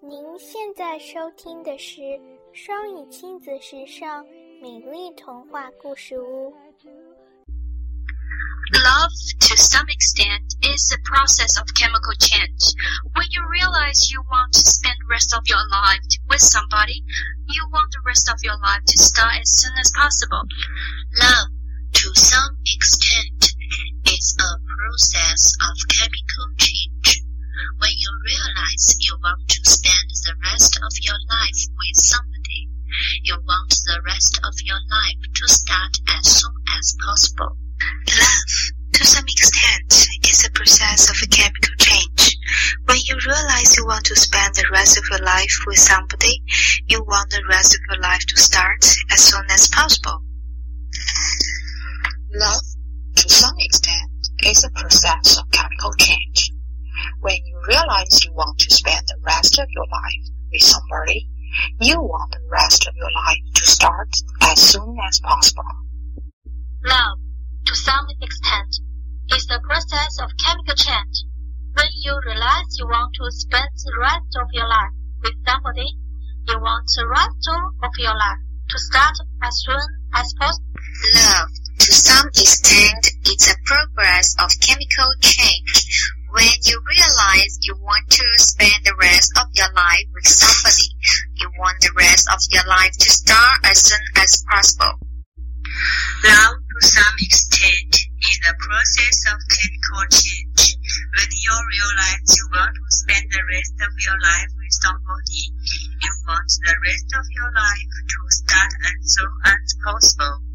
您现在收听的是双语亲子时尚美丽童话故事屋。Love, to some extent, is a process of chemical change. When you realize you want to spend the rest of your life with somebody, you want the rest of your life to start as soon as possible. Love, to some extent, realize you want to spend the rest of your life with somebody, you want the rest of your life to start as soon as possible. Love, to some extent, is a process of a chemical change. When you realize you want to spend the rest of your life with somebody, you want the rest of your life to start as soon as possible. Love, rest of your life with somebody, you want the rest of your life to start as soon as possible. Love, to some extent, is the process of chemical change. When you realize you want to spend the rest of your life with somebody, you want the rest of your life to start as soon as possible. Love, to some extent, is a progress of chemical change. When you realize you want to spend the rest of your life with somebody, you want the rest of your life to start as soon as possible. Love, to some extent, is a process of chemical change. When you realize you want to spend the rest of your life with somebody, you want the rest of your life to start as soon as possible.